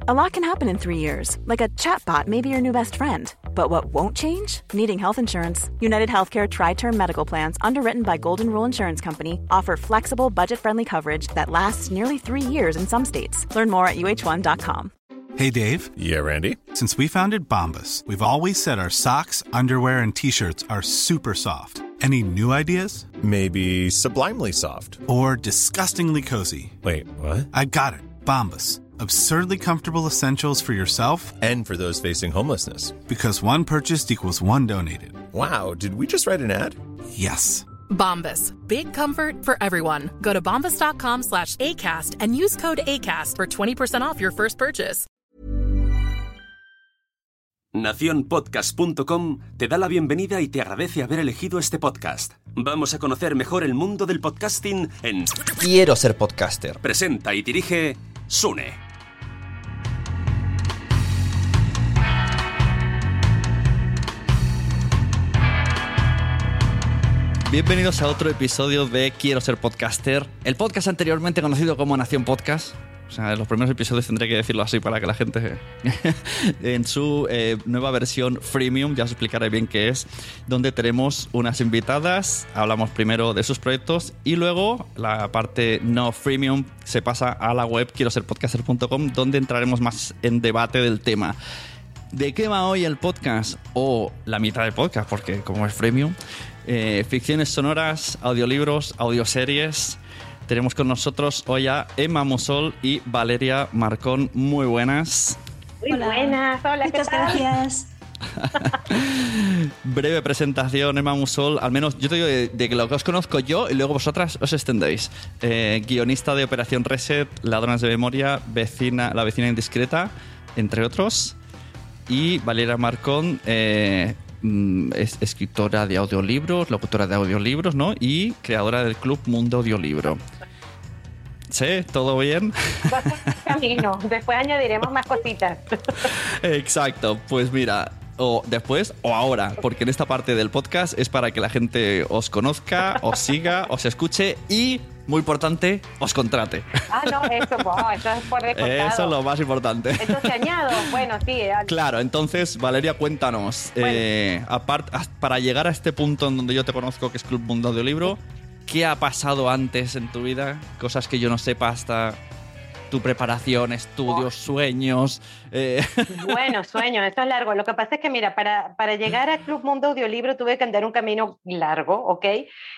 A lot can happen in three years, like a chatbot may be your new best friend. But what won't change? Needing health insurance. United Healthcare Tri Term Medical Plans, underwritten by Golden Rule Insurance Company, offer flexible, budget friendly coverage that lasts nearly three years in some states. Learn more at uh1.com. Hey, Dave. Yeah, Randy. Since we founded Bombus, we've always said our socks, underwear, and t shirts are super soft. Any new ideas? Maybe sublimely soft. Or disgustingly cozy? Wait, what? I got it. Bombus. Absurdly comfortable essentials for yourself And for those facing homelessness. because one purchased equals one donated. Wow, did we just write an ad? Yes. Bombas. Big comfort for everyone. Go to bombas.com slash ACAST and use code ACAST for 20% off your first purchase. Naciónpodcast.com te da la bienvenida y te agradece haber elegido este podcast. Vamos a conocer mejor el mundo del podcasting en Quiero ser podcaster. Presenta y dirige Sune. Bienvenidos a otro episodio de Quiero ser podcaster, el podcast anteriormente conocido como Nación Podcast. O sea, en los primeros episodios tendré que decirlo así para que la gente en su eh, nueva versión freemium, ya os explicaré bien qué es, donde tenemos unas invitadas, hablamos primero de sus proyectos y luego la parte no freemium se pasa a la web quiero ser podcaster.com donde entraremos más en debate del tema. ¿De qué va hoy el podcast? O la mitad del podcast, porque como es freemium. Eh, ficciones sonoras, audiolibros, audioseries. Tenemos con nosotros hoy a Emma Musol y Valeria Marcón. Muy buenas. Muy buenas, hola, ¿qué Muchas tal? gracias. Breve presentación, Emma Musol. Al menos yo te digo de, de que lo que os conozco yo y luego vosotras os extendéis. Eh, guionista de Operación Reset, Ladronas de Memoria, vecina, La vecina indiscreta, entre otros. Y Valeria Marcón, eh, mm, es escritora de audiolibros, locutora de audiolibros, ¿no? Y creadora del club Mundo Audiolibro. ¿Sí? ¿Todo bien? Camino. Después añadiremos más cositas. Exacto, pues mira, o después o ahora, porque en esta parte del podcast es para que la gente os conozca, os siga, os escuche y, muy importante, os contrate. Ah, no, eso, wow, eso es por descontado. Eso es lo más importante. Entonces añado, bueno, sí. al- Claro, entonces, Valeria, cuéntanos, eh, apart- para llegar a este punto en donde yo te conozco, que es Club Mundo Audiolibro, ¿qué ha pasado antes en tu vida? Cosas que yo no sepa hasta tu preparación, estudios, sueños. eh, Bueno, sueño, esto es largo. Lo que pasa es que, mira, para, para llegar al Club Mundo Audiolibro tuve que andar un camino largo, ¿ok?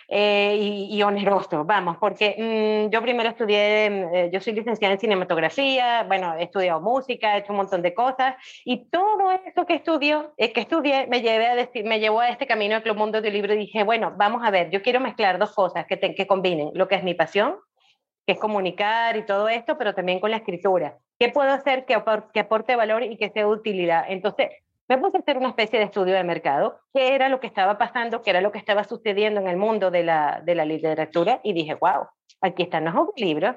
Eh, y, y oneroso, vamos, porque mm, yo primero estudié, eh, yo soy licenciada en cinematografía, bueno, he estudiado música, he hecho un montón de cosas, y todo eso que estudió, eh, que estudié me, llevé a decir, me llevó a este camino al Club Mundo Audiolibro y dije, bueno, vamos a ver, yo quiero mezclar dos cosas que, te- que combinen, lo que es mi pasión, que es comunicar y todo esto, pero también con la escritura. ¿Qué puedo hacer que, apor- que aporte valor y que sea utilidad? Entonces, me puse a hacer una especie de estudio de mercado, qué era lo que estaba pasando, qué era lo que estaba sucediendo en el mundo de la, de la literatura, y dije, wow, aquí están los libros,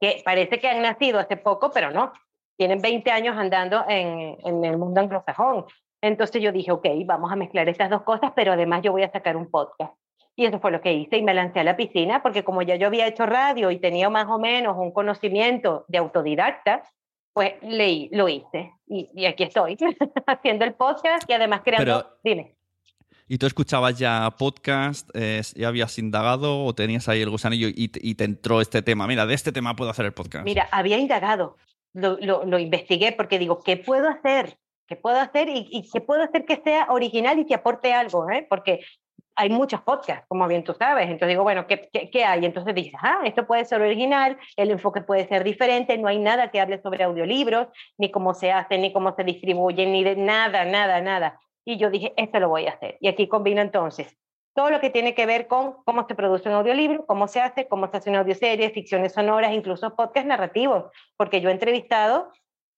que parece que han nacido hace poco, pero no, tienen 20 años andando en, en el mundo anglosajón. Entonces yo dije, ok, vamos a mezclar estas dos cosas, pero además yo voy a sacar un podcast. Y eso fue lo que hice y me lancé a la piscina porque como ya yo había hecho radio y tenía más o menos un conocimiento de autodidacta, pues leí, lo hice. Y, y aquí estoy haciendo el podcast y además creando... Pero- Dime. ¿Y tú escuchabas ya podcast? eh, ¿Ya habías indagado o tenías ahí el gusanillo y, te- y te entró este tema? Mira, de este tema puedo hacer el podcast. Mira, había indagado, lo, lo, lo investigué porque digo, ¿qué puedo hacer? ¿Qué puedo hacer? Y, y qué puedo hacer que sea original y que aporte algo, ¿eh? Porque hay muchos podcasts, como bien tú sabes. Entonces digo, bueno, ¿qué, qué, qué hay? Entonces dices, ah, esto puede ser original, el enfoque puede ser diferente, no hay nada que hable sobre audiolibros, ni cómo se hacen, ni cómo se distribuyen, ni de nada, nada, nada. Y yo dije, esto lo voy a hacer. Y aquí combino entonces todo lo que tiene que ver con cómo se produce un audiolibro, cómo se hace, cómo se hace una audioserie, ficciones sonoras, incluso podcast narrativos, porque yo he entrevistado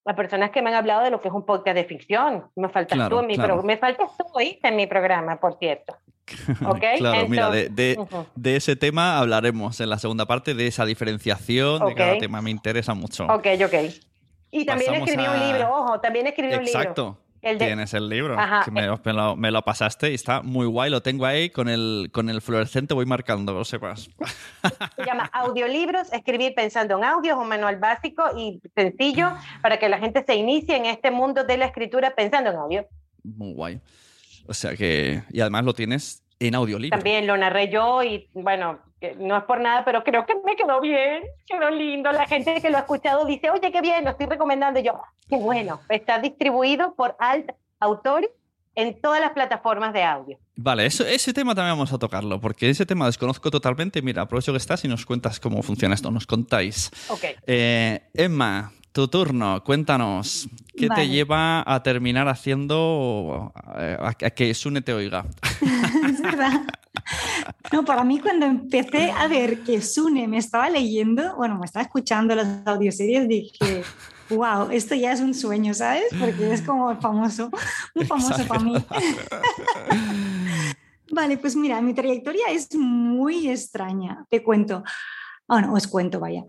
a personas que me han hablado de lo que es un podcast de ficción. Me faltas Claro, tú en mi claro. Me faltas tú ¿oíste? en mi programa, por cierto. ¿Ok? claro, mira, de, ese tema hablaremos en la segunda parte, de esa diferenciación de cada tema. Me interesa mucho. Ok, ok. Y también Pasamos escribí a- un libro, ojo, también escribí un libro. Exacto. El de- Tienes el libro, Ajá, que me, eh. me lo, me lo pasaste y está muy guay. Lo tengo ahí con el, con el fluorescente, voy marcando, lo sepas. Se llama Audiolibros, escribir pensando en audio, es un manual básico y sencillo para que la gente se inicie en este mundo de la escritura pensando en audio. Muy guay. O sea que. Y además lo tienes en audiolibro. También lo narré yo y bueno, no es por nada, pero creo que me quedó bien, quedó lindo. La gente que lo ha escuchado dice, oye, qué bien, lo estoy recomendando. Y yo, qué bueno, está distribuido por Alt Autores en todas las plataformas de audio. Vale, eso, ese tema también vamos a tocarlo, porque ese tema desconozco totalmente. Mira, aprovecho que estás y nos cuentas cómo funciona esto, nos contáis. Ok. Eh, Emma, tu turno, cuéntanos. ¿Qué te lleva a terminar haciendo eh, a, que Sune te oiga? es verdad. No, para mí cuando empecé a ver que Sune me estaba leyendo, bueno, me estaba escuchando las audioseries, dije, wow, esto ya es un sueño, ¿sabes? Porque es como famoso, un famoso para mí. Vale, pues mira, mi trayectoria es muy extraña, te cuento. Bueno, os cuento, vaya.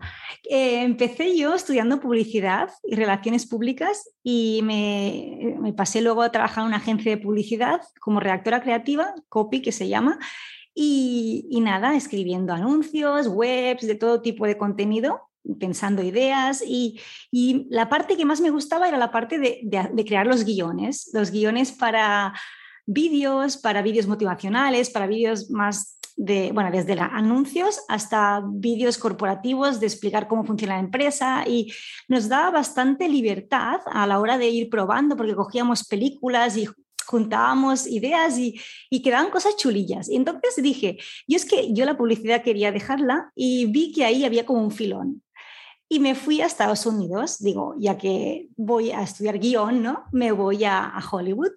Eh, empecé yo estudiando publicidad y relaciones públicas y me, me pasé luego a trabajar en una agencia de publicidad como redactora creativa, Copy, que se llama, y, y nada, escribiendo anuncios, webs, de todo tipo de contenido, pensando ideas y, y la parte que más me gustaba era la parte de, de- de crear los guiones, los guiones para vídeos, para vídeos motivacionales, para vídeos más de, bueno, desde la- anuncios hasta vídeos corporativos de explicar cómo funciona la empresa y nos daba bastante libertad a la hora de ir probando porque cogíamos películas y juntábamos ideas y, y quedaban cosas chulillas. Y entonces dije, yo es que yo la publicidad quería dejarla y vi que ahí había como un filón. Y me fui a Estados Unidos, digo, ya que voy a estudiar guion, ¿no? Me voy a, a Hollywood,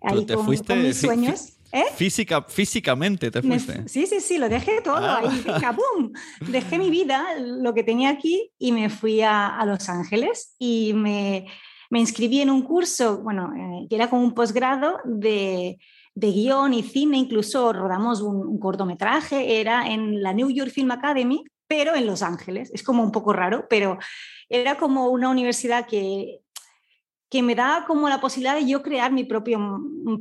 ahí te con, fuiste con mis sueños. ¿Eh? Física, físicamente te fuiste. fu- sí, sí, sí, lo dejé todo Ah. ahí, venga, ¡pum! Dejé mi vida, lo que tenía aquí, y me fui a, a Los Ángeles y me, me inscribí en un curso, bueno, eh, que era como un posgrado de, de guion y cine, incluso rodamos un, un cortometraje, era en la New York Film Academy, pero en Los Ángeles. Es como un poco raro, pero era como una universidad que que me da como la posibilidad de yo crear mi propio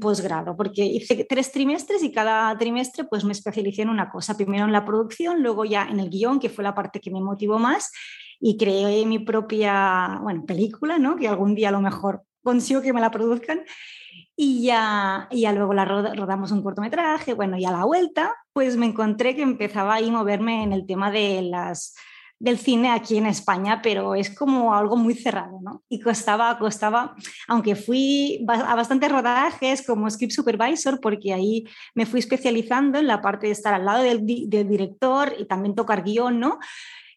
posgrado, porque hice tres trimestres y cada trimestre pues me especialicé en una cosa, primero en la producción, luego ya en el guion, que fue la parte que me motivó más, y creé mi propia, bueno, película, ¿no? Que algún día a lo mejor consigo que me la produzcan. Y ya, y ya luego la roda- rodamos un cortometraje, bueno, y a la vuelta, pues me encontré que empezaba ahí moverme en el tema de las del cine aquí en España, pero es como algo muy cerrado, ¿no? Y costaba, costaba, aunque fui a bastantes rodajes como script supervisor, porque ahí me fui especializando en la parte de estar al lado del, del director y también tocar guion, ¿no?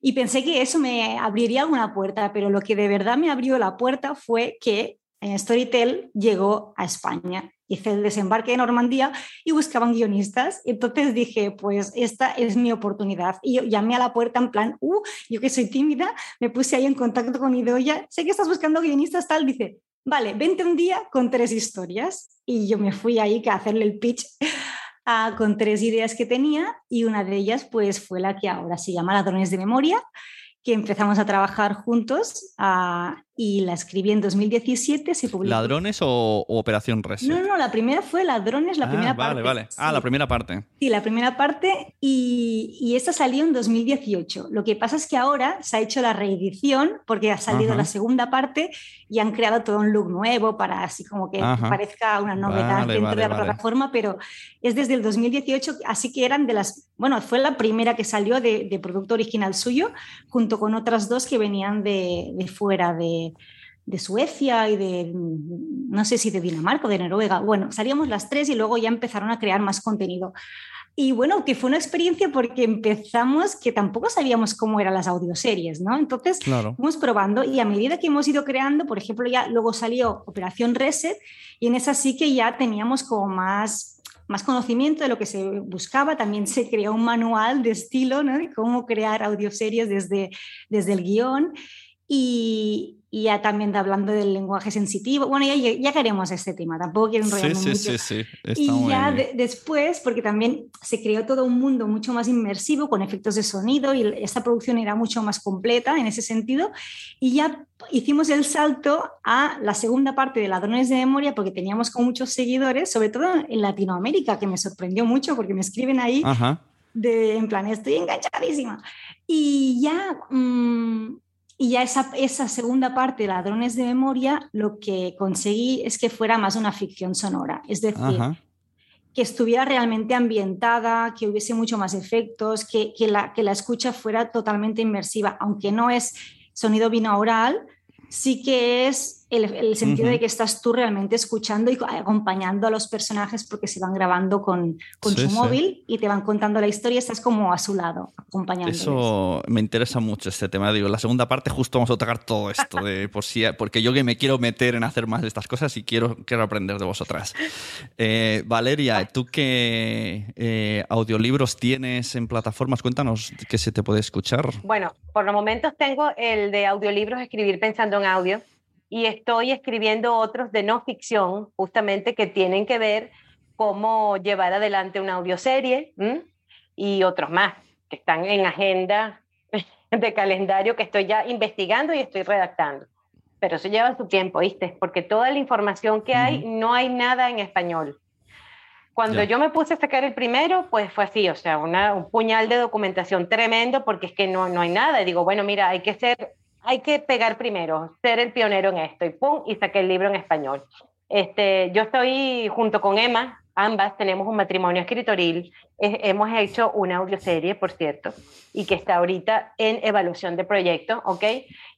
Y pensé que eso me abriría alguna puerta, pero lo que de verdad me abrió la puerta fue que eh, Storytel llegó a España. Hice el desembarque de Normandía y buscaban guionistas. Entonces dije, pues esta es mi oportunidad. Y yo llamé a la puerta en plan, uh, yo que soy tímida, me puse ahí en contacto con Idoya, sé que estás buscando guionistas, tal, dice, vale, vente un día con tres historias. Y yo me fui ahí a hacerle el pitch con tres ideas que tenía y una de ellas pues fue la que ahora se llama Ladrones de Memoria, que empezamos a trabajar juntos y la escribí en 2017, se publicó. ¿Ladrones o, o Operación Reset? No, no, la primera fue Ladrones, la Ah, primera vale, parte. vale. Ah, Sí. la primera parte. Sí, la primera parte y, y esta salió en 2018. Lo que pasa es que ahora se ha hecho la reedición porque ha salido Ajá. la segunda parte y han creado todo un look nuevo para así como que Ajá. parezca una novedad Vale, dentro vale, de la vale. plataforma, pero es desde el 2018, así que eran de las, bueno, fue la primera que salió de, de producto original suyo, junto con otras dos que venían de, de fuera, de, de Suecia y de, no sé si de Dinamarca o de Noruega. Bueno, salíamos las tres y luego ya empezaron a crear más contenido. Y bueno, que fue una experiencia porque empezamos que tampoco sabíamos cómo eran las audioseries, ¿no? Entonces, Claro. fuimos probando y a medida que hemos ido creando, por ejemplo, ya luego salió Operación Reset y en esa sí que ya teníamos como más, más conocimiento de lo que se buscaba. También se creó un manual de estilo, ¿no? De cómo crear audioseries desde, desde el guion. Y, y ya también hablando del lenguaje sensitivo. Bueno, ya, ya queremos este tema, tampoco quiero enrollarme sí, mucho. Sí, sí, sí. Y ya de, después, porque también se creó todo un mundo mucho más inmersivo con efectos de sonido y esta producción era mucho más completa en ese sentido. Y ya hicimos el salto a la segunda parte de Ladrones de Memoria porque teníamos con muchos seguidores, sobre todo en Latinoamérica, que me sorprendió mucho porque me escriben ahí. Ajá. De, en plan, estoy enganchadísima. Y ya mmm, y ya esa, esa segunda parte, Ladrones de Memoria, lo que conseguí es que fuera más una ficción sonora. Es decir, Ajá. que estuviera realmente ambientada, que hubiese mucho más efectos, que, que, la, que la escucha fuera totalmente inmersiva, aunque no es sonido binaural, sí que es el, el sentido uh -huh. de que estás tú realmente escuchando y acompañando a los personajes porque se van grabando con, con sí, su sí. móvil y te van contando la historia, estás como a su lado, acompañándoles. Eso me interesa mucho este tema. Digo, la segunda parte justo vamos a tocar todo esto, de por si, porque yo que me quiero meter en hacer más de estas cosas y quiero, quiero aprender de vosotras. Eh, Valeria, ¿tú qué eh, audiolibros tienes en plataformas? Cuéntanos qué se te puede escuchar. Bueno, por los momentos tengo el de audiolibros Escribir Pensando en Audio y estoy escribiendo otros de no ficción, justamente que tienen que ver cómo llevar adelante una audioserie ¿m? y otros más que están en agenda de calendario que estoy ya investigando y estoy redactando. Pero eso lleva su tiempo, ¿viste? Porque toda la información que hay, uh -huh. no hay nada en español. Cuando yeah. yo me puse a sacar el primero, pues fue así, o sea, una, un puñal de documentación tremendo porque es que no, no hay nada. Y digo, bueno, mira, hay que ser hay que pegar primero, ser el pionero en esto, y pum, y saqué el libro en español. Este, yo estoy junto con Emma, ambas tenemos un matrimonio escritoril, hemos hecho una audioserie, por cierto, y que está ahorita en evaluación de proyecto, ¿ok?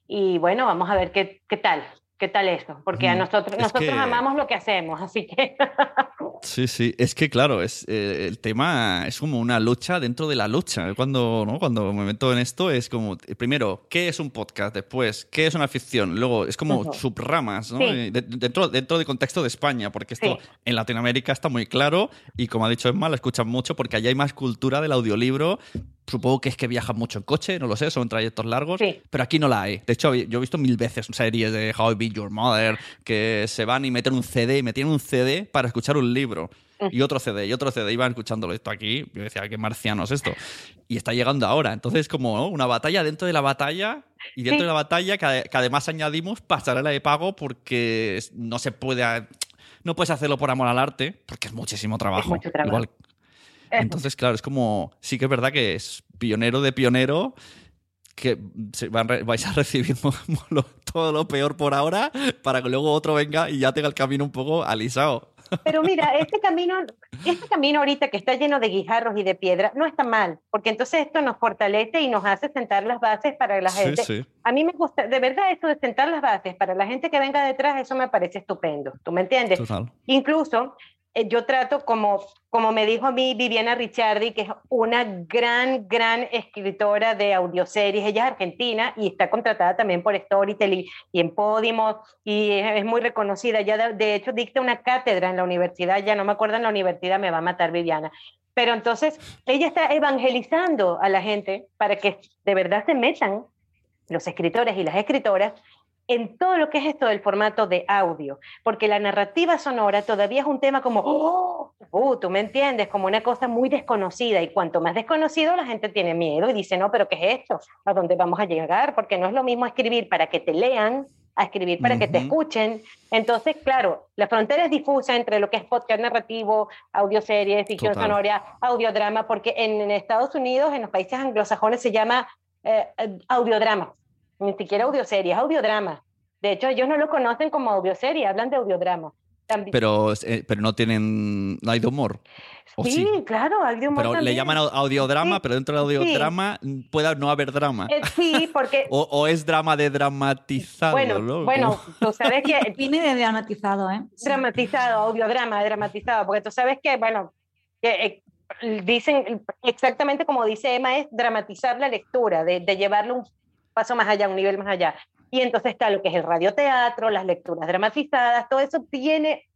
Y bueno, vamos a ver qué, qué tal, qué tal eso, porque a nosotros, es nosotros que... amamos lo que hacemos, así que... Sí, sí, es que claro, es, eh, el tema es como una lucha dentro de la lucha. Cuando, ¿no? Cuando me meto en esto es como, primero, ¿qué es un podcast? Después, ¿qué es una ficción? Luego, es como uh -huh. subramas, ¿no? Sí. dentro, dentro del contexto de España, porque esto sí. en Latinoamérica está muy claro y como ha dicho Emma, lo escuchan mucho porque allá hay más cultura del audiolibro. Supongo que es que viajan mucho en coche, no lo sé, son trayectos largos, sí. pero aquí no la hay. De hecho, yo he visto mil veces series de How I Beat Your Mother que se van y meten un CD, me tienen un CD para escuchar un libro y otro CD y otro CD. Iban escuchándolo esto aquí. Yo decía, qué marciano es esto. Y está llegando ahora. Entonces, como ¿no? una batalla dentro de la batalla. Y dentro sí. de la batalla, que, que, además añadimos pasarela de pago porque no se puede. No puedes hacerlo por amor al arte, porque es muchísimo trabajo. Es mucho trabajo. Igual. Entonces, claro, es como. Sí que es verdad que es pionero de pionero que van, vais a recibir todo lo peor por ahora para que luego otro venga y ya tenga el camino un poco alisado. Pero mira, este camino, este camino ahorita que está lleno de guijarros y de piedra no está mal, porque entonces esto nos fortalece y nos hace sentar las bases para la gente. Sí, sí. A mí me gusta, de verdad, esto de sentar las bases para la gente que venga detrás, eso me parece estupendo. ¿Tú me entiendes? Total. Incluso yo trato, como, como me dijo a mí Viviana Ricciardi, que es una gran, gran escritora de audioseries, ella es argentina y está contratada también por Storytel y, en Podimo y es, es, muy reconocida, ya de, de, hecho dicta una cátedra en la universidad, ya no me acuerdo en la universidad, me va a matar Viviana, pero entonces ella está evangelizando a la gente para que de verdad se metan los escritores y las escritoras en todo lo que es esto del formato de audio, porque la narrativa sonora todavía es un tema como, oh, uh, tú me entiendes, como una cosa muy desconocida, y cuanto más desconocido la gente tiene miedo y dice, no, pero ¿qué es esto? ¿A dónde vamos a llegar? Porque no es lo mismo escribir para que te lean, a escribir para uh -huh. que te escuchen. Entonces, claro, la frontera es difusa entre lo que es podcast narrativo, audioseries, ficción Total. sonora, audiodrama, porque en, en, Estados Unidos, en los países anglosajones, se llama eh, audiodrama ni siquiera audioserie, es audiodrama. De hecho, ellos no lo conocen como audioserie, hablan de audiodrama. También. Pero, eh, pero no tienen, no hay de humor. Sí, sí, claro, hay de humor. Pero también. le llaman audiodrama, sí. pero dentro del audiodrama sí. puede no haber drama. Eh, sí, porque. o, o, es drama de dramatizado. Bueno, ¿no? bueno tú sabes que. Viene de dramatizado, ¿eh? Dramatizado, audiodrama, dramatizado, porque tú sabes que, bueno, que, eh, dicen exactamente como dice Emma, es dramatizar la lectura, de, de llevarlo un paso más allá, un nivel más allá. Y entonces está lo que es el radioteatro, las lecturas dramatizadas, todo eso tiene...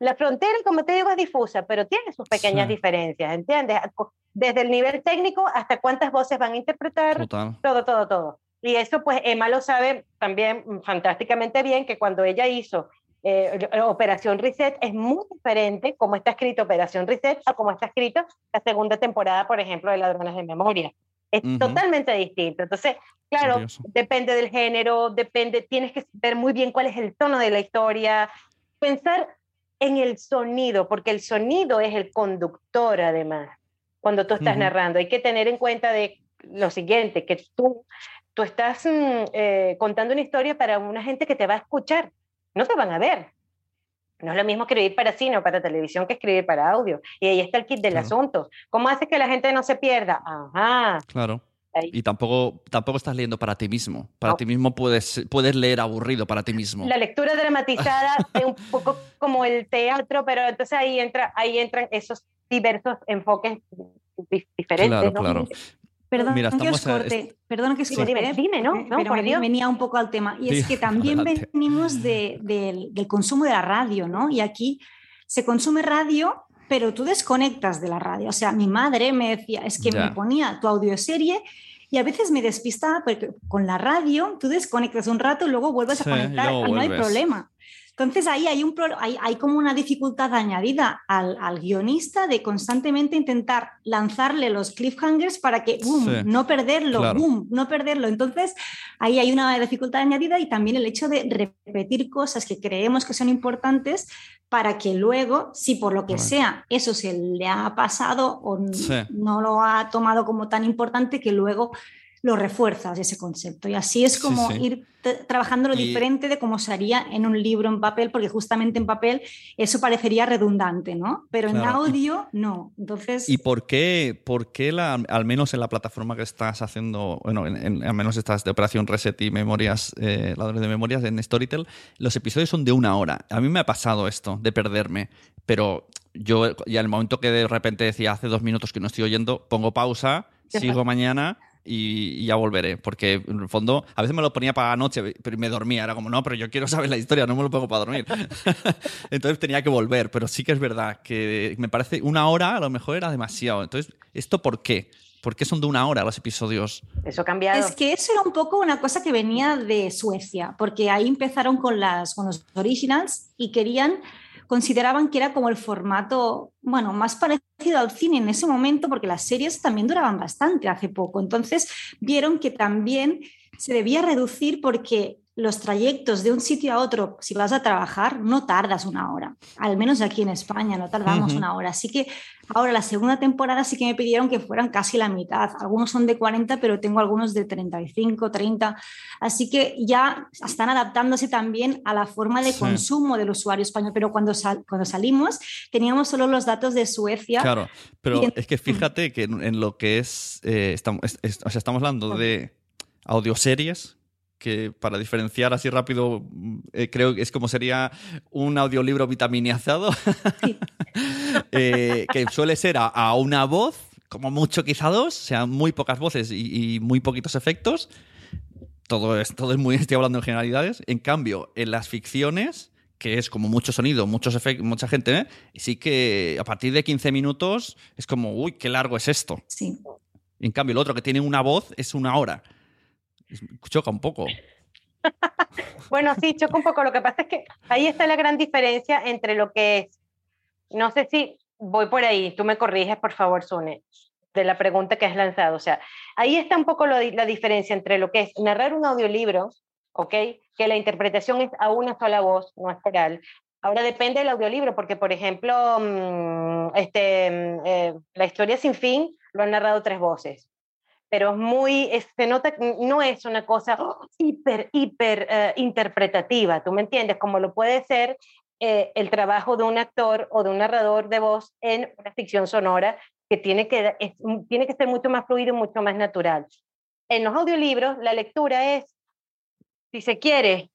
La frontera, como te digo, es difusa, pero tiene sus pequeñas sí. diferencias, ¿entiendes? Desde el nivel técnico hasta cuántas voces van a interpretar, Total. todo, todo, todo. Y eso pues Emma lo sabe también fantásticamente bien, que cuando ella hizo eh, Operación Reset es muy diferente como está escrito Operación Reset a como está escrito la segunda temporada, por ejemplo, de Ladrones de Memoria. Es totalmente distinto. Entonces, claro, depende del género, depende, tienes que ver muy bien cuál es el tono de la historia, pensar en el sonido, porque el sonido es el conductor además, cuando tú estás narrando. Hay que tener en cuenta de lo siguiente, que tú, tú estás mm, eh, contando una historia para una gente que te va a escuchar no te van a ver. No es lo mismo escribir para cine o para televisión que escribir para audio. Y ahí está el kit del asunto. ¿Cómo hace que la gente no se pierda? Ajá. Claro. Y tampoco, tampoco estás leyendo para ti mismo. Para ti mismo puedes, puedes leer aburrido para ti mismo. La lectura dramatizada es un poco como el teatro, pero entonces ahí, entra, ahí entran esos diversos enfoques diferentes. Claro, claro. Perdón que os corte, perdón que os corte, dime, ¿no? no pero venía un poco al tema. Y es que también venimos del consumo de la radio, ¿no? Y aquí se consume radio, pero tú desconectas de la radio. O sea, mi madre me decía, es que me ponía tu audioserie y a veces me despistaba porque con la radio tú desconectas un rato y luego vuelves a conectar y no hay problema. Entonces ahí hay, un, hay, hay como una dificultad añadida al, al, guionista de constantemente intentar lanzarle los cliffhangers para que, boom, no perderlo, boom, no perderlo. Entonces ahí hay una dificultad añadida y también el hecho de repetir cosas que creemos que son importantes para que luego, si por lo que sea eso se le ha pasado o no lo ha tomado como tan importante, que luego lo refuerzas ese concepto. Y así es como ir trabajando lo diferente de cómo se haría en un libro en papel, porque justamente en papel eso parecería redundante, ¿no? Pero en audio no. Entonces... ¿Y por qué, por qué la, al menos en la plataforma que estás haciendo, bueno, en, al menos estás de Operación Reset y Memorias, eh, Ladrones de Memorias en Storytel, los episodios son de una hora? A mí me ha pasado esto, de perderme, pero yo ya el momento que de repente decía hace dos minutos que no estoy oyendo, pongo pausa, sigo mañana y, ya volveré. Porque en el fondo, a veces me lo ponía para la noche, pero me dormía. Era como, no, pero yo quiero saber la historia, no me lo pongo para dormir. Entonces tenía que volver. Pero sí que es verdad que me parece una hora a lo mejor era demasiado. Entonces, ¿esto por qué? ¿Por qué son de una hora los episodios? Eso ha cambiado. Es que eso era un poco una cosa que venía de Suecia, porque ahí empezaron con, las, con los originals y querían consideraban que era como el formato, bueno, más parecido al cine en ese momento, porque las series también duraban bastante hace poco. Entonces vieron que también se debía reducir porque los trayectos de un sitio a otro, si vas a trabajar, no tardas una hora. Al menos aquí en España no tardamos una hora. Así que ahora la segunda temporada sí que me pidieron que fueran casi la mitad. Algunos son de 40, pero tengo algunos de 35, 30. Así que ya están adaptándose también a la forma de consumo del usuario español. Pero cuando, cuando salimos teníamos solo los datos de Suecia. Claro, pero es que fíjate que en, lo que es, eh, estamos, o sea, estamos hablando de audioseries que para diferenciar así rápido, eh, creo que es como sería un audiolibro vitaminiazado, eh, que suele ser a, una voz, como mucho quizá dos, sean muy pocas voces y, muy poquitos efectos. Todo es, todo es muy, estoy hablando en generalidades. En cambio, en las ficciones, que es como mucho sonido, muchos efectos, mucha gente, ¿eh? sí que a partir de 15 minutos es como, uy, qué largo es esto. Sí. En cambio, el otro que tiene una voz es una hora. Choca un poco. bueno, sí, choca un poco. Lo que pasa es que ahí está la gran diferencia entre lo que es, no sé si voy por ahí, tú me corriges, por favor, Sune, de la pregunta que has lanzado. O sea, ahí está un poco la diferencia entre lo que es narrar un audiolibro, ¿ok? Que la interpretación es a una sola voz, no es coral. Ahora depende del audiolibro, porque, por ejemplo, mm, este, mm, eh, La historia sin fin lo han narrado tres voces pero es muy, se nota no es una cosa hiper, hiper eh, interpretativa, ¿tú me entiendes? Como lo puede ser eh, el trabajo de un actor o de un narrador de voz en una ficción sonora que tiene que, tiene que ser mucho más fluido y mucho más natural. En los audiolibros, la lectura es, si se quiere,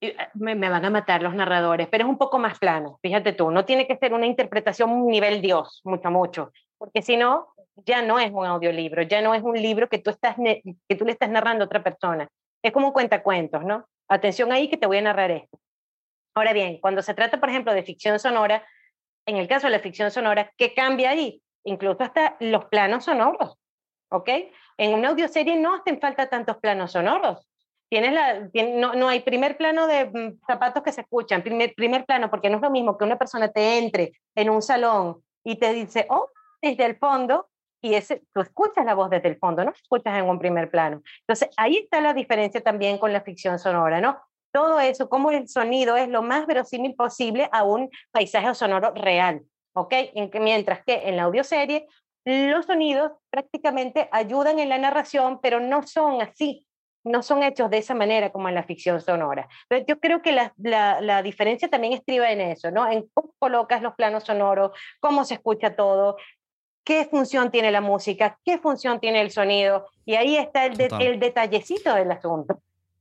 eh, me, me, van a matar los narradores, pero es un poco más plano, fíjate tú, no tiene que ser una interpretación nivel Dios, mucho, mucho, porque si no, ya no es un audiolibro, ya no es un libro que tú, estás que tú le estás narrando a otra persona. Es como un cuentacuentos, ¿no? Atención ahí que te voy a narrar esto. Ahora bien, cuando se trata, por ejemplo, de ficción sonora, en el caso de la ficción sonora, ¿qué cambia ahí? Incluso hasta los planos sonoros, ¿ok? En una audioserie no hacen falta tantos planos sonoros. Tienes la, no, no, hay primer plano de mm, zapatos que se escuchan, primer, primer plano, porque no es lo mismo que una persona te entre en un salón y te dice, oh, desde el fondo, y ese, tú escuchas la voz desde el fondo, no escuchas en un primer plano. Entonces, ahí está la diferencia también con la ficción sonora, ¿no? Todo eso, como el sonido es lo más verosímil posible a un paisaje sonoro real, ¿ok? En que, mientras que en la audioserie, los sonidos prácticamente ayudan en la narración, pero no son así, no son hechos de esa manera como en la ficción sonora. Pero yo creo que la, la, la, diferencia también estriba en eso, ¿no? En cómo colocas los planos sonoros, cómo se escucha todo, qué función tiene la música, qué función tiene el sonido, y ahí está el, de, el detallecito del asunto.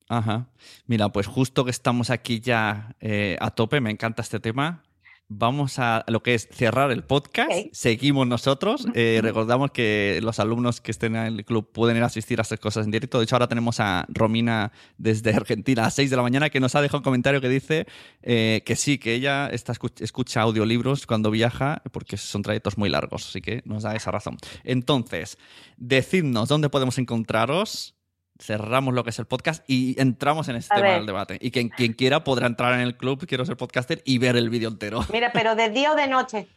Ajá. Mira, pues justo que estamos aquí ya eh, a tope, me encanta este tema vamos a lo que es cerrar el podcast. Seguimos nosotros. Eh, recordamos que los alumnos que estén en el club pueden ir a asistir a estas cosas en directo. De hecho, ahora tenemos a Romina desde Argentina a 6 de la mañana que nos ha dejado un comentario que dice eh, que sí, que ella está, escucha audiolibros cuando viaja porque son trayectos muy largos. Así que nos da esa razón. Entonces, decidnos dónde podemos encontraros cerramos lo que es el podcast y entramos en este tema del debate. Y quien, quien quiera podrá entrar en el club Quiero ser podcaster y ver el vídeo entero. Mira, pero de día o de noche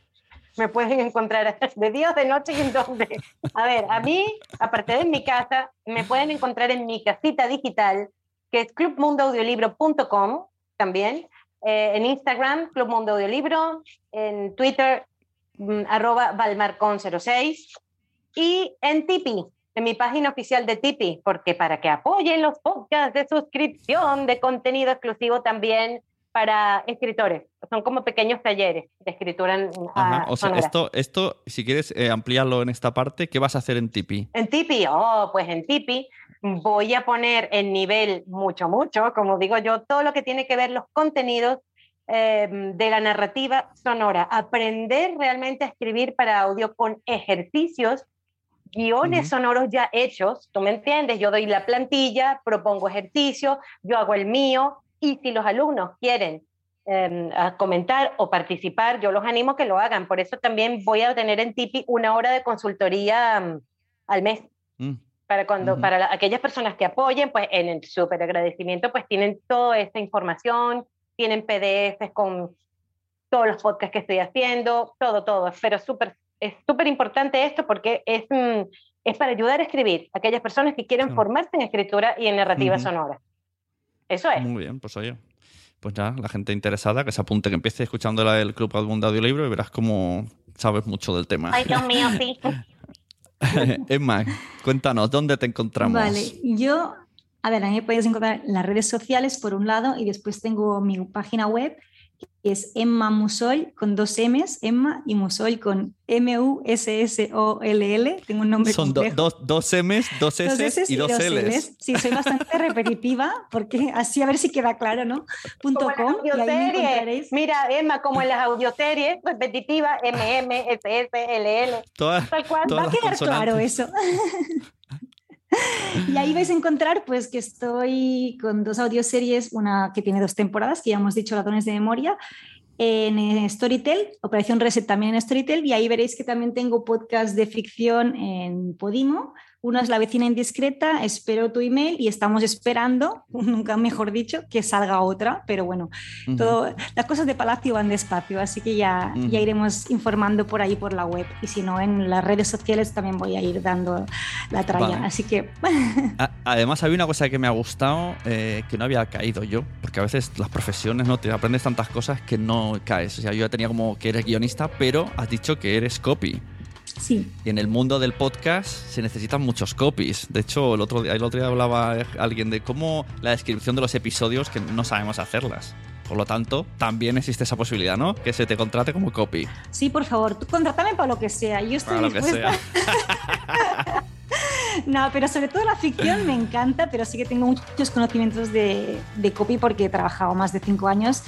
me pueden encontrar de día o de noche y en dónde. A ver, a mí, aparte de en mi casa, me pueden encontrar en mi casita digital, que es clubmundoaudiolibro.com también, eh, en Instagram, Club Mundo Audiolibro, en Twitter, mm, arroba valmarcon06 y en Tipeee, en mi página oficial de Tipeee, porque para que apoyen los podcasts de suscripción, de contenido exclusivo también para escritores. Son como pequeños talleres de escritura. En, Ajá, o sea, esto, esto, si quieres eh, ampliarlo en esta parte, ¿qué vas a hacer en Tipeee? En Tipeee, oh, pues en Tipeee voy a poner en nivel mucho, mucho, como digo yo, todo lo que tiene que ver los contenidos em, de la narrativa sonora. Aprender realmente a escribir para audio con ejercicios guiones sonoros ya hechos, ¿tú me entiendes? Yo doy la plantilla, propongo ejercicio, yo hago el mío y si los alumnos quieren em, comentar o participar, yo los animo a que lo hagan. Por eso también voy a tener en Tipi una hora de consultoría mm, al mes. Mm. Para, cuando, para aquellas personas que apoyen, pues en el súper agradecimiento, pues tienen toda esta información, tienen PDFs con todos los podcasts que estoy haciendo, todo, todo, pero súper es súper importante esto porque es, mm, es para ayudar a escribir a aquellas personas que quieren formarse en escritura y en narrativa sonora. Eso es. Muy bien, pues oye. Pues ya, la gente interesada que se apunte, que empiece escuchando la del Club Mundo Audiolibro y verás cómo sabes mucho del tema. Ay, Dios mío, sí. Emma, cuéntanos, ¿dónde te encontramos? Vale, yo, a ver, a mí me puedes encontrar en las redes sociales por un lado y después tengo mi página web es Emma Musol con dos M's, Emma y Musol con M-U-S-S-O-L-L. Tengo un nombre Son dos, dos M's, dos S, y dos, L's. Sí, soy bastante repetitiva porque así a ver si queda claro, ¿no? Punto com, Mira, Emma, como en las audioseries, repetitiva, M, M, S, S, L, L. Tal cual. Va a quedar claro eso. Y ahí vais a encontrar pues que estoy con dos audioseries, una que tiene dos temporadas, que ya hemos dicho, Ratones de Memoria, en Storytel, Operación Reset también en Storytel, y ahí veréis que también tengo podcast de ficción en Podimo, una es La vecina indiscreta, espero tu email y estamos esperando, nunca mejor dicho, que salga otra, pero bueno, todo, las cosas de Palacio van despacio, así que ya, ya iremos informando por ahí por la web y si no, en las redes sociales también voy a ir dando la tralla, así que... Además, había una cosa que me ha gustado eh, que no había caído yo, porque a veces las profesiones no te aprendes tantas cosas que no caes. O sea, yo ya tenía como que eres guionista, pero has dicho que eres copy. Sí. Y en el mundo del podcast se necesitan muchos copies. De hecho, el otro día, el otro día hablaba alguien de cómo la descripción de los episodios que no sabemos hacerlas. Por lo tanto, también existe esa posibilidad, ¿no? Que se te contrate como copy. Sí, por favor, tú contrátame para lo que sea. Yo estoy para lo que sea. no, pero sobre todo la ficción me encanta, pero sí que tengo muchos conocimientos de, de copy porque he trabajado más de cinco años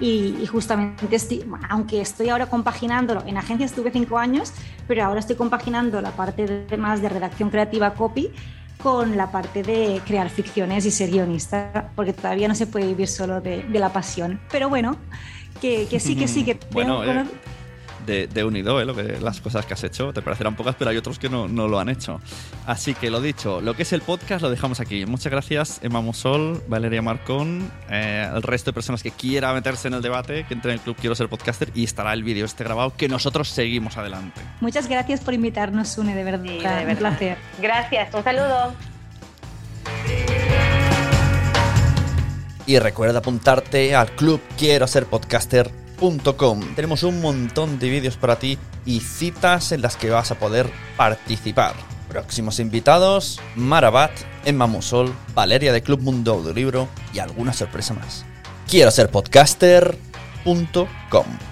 y, justamente, estoy, aunque estoy ahora compaginándolo, en agencia estuve cinco años, pero ahora estoy compaginando la parte de, más de redacción creativa copy con la parte de crear ficciones y ser guionista, porque todavía no se puede vivir solo de, la pasión. Pero bueno, que, que sí, que sí, que bueno, eh, de, de Unido, ¿eh? lo que, las cosas que has hecho. Te parecerán pocas, pero hay otros que no, no lo han hecho. Así que lo dicho, lo que es el podcast lo dejamos aquí. Muchas gracias, Emma Musol, Valeria Marcón, eh, el resto de personas que quiera meterse en el debate, que entre en el club Quiero ser podcaster y estará el vídeo este grabado que nosotros seguimos adelante. Muchas gracias por invitarnos, Sune, de verdad. Sí, de Un verdad. placer. Gracias, un saludo. Y recuerda apuntarte al club quiero ser Tenemos un montón de vídeos para ti y citas en las que vas a poder participar. Próximos invitados: Marabat, Emma Musol, Valeria de Club Mundo Audiolibro y alguna sorpresa más. Quiero ser podcaster.com.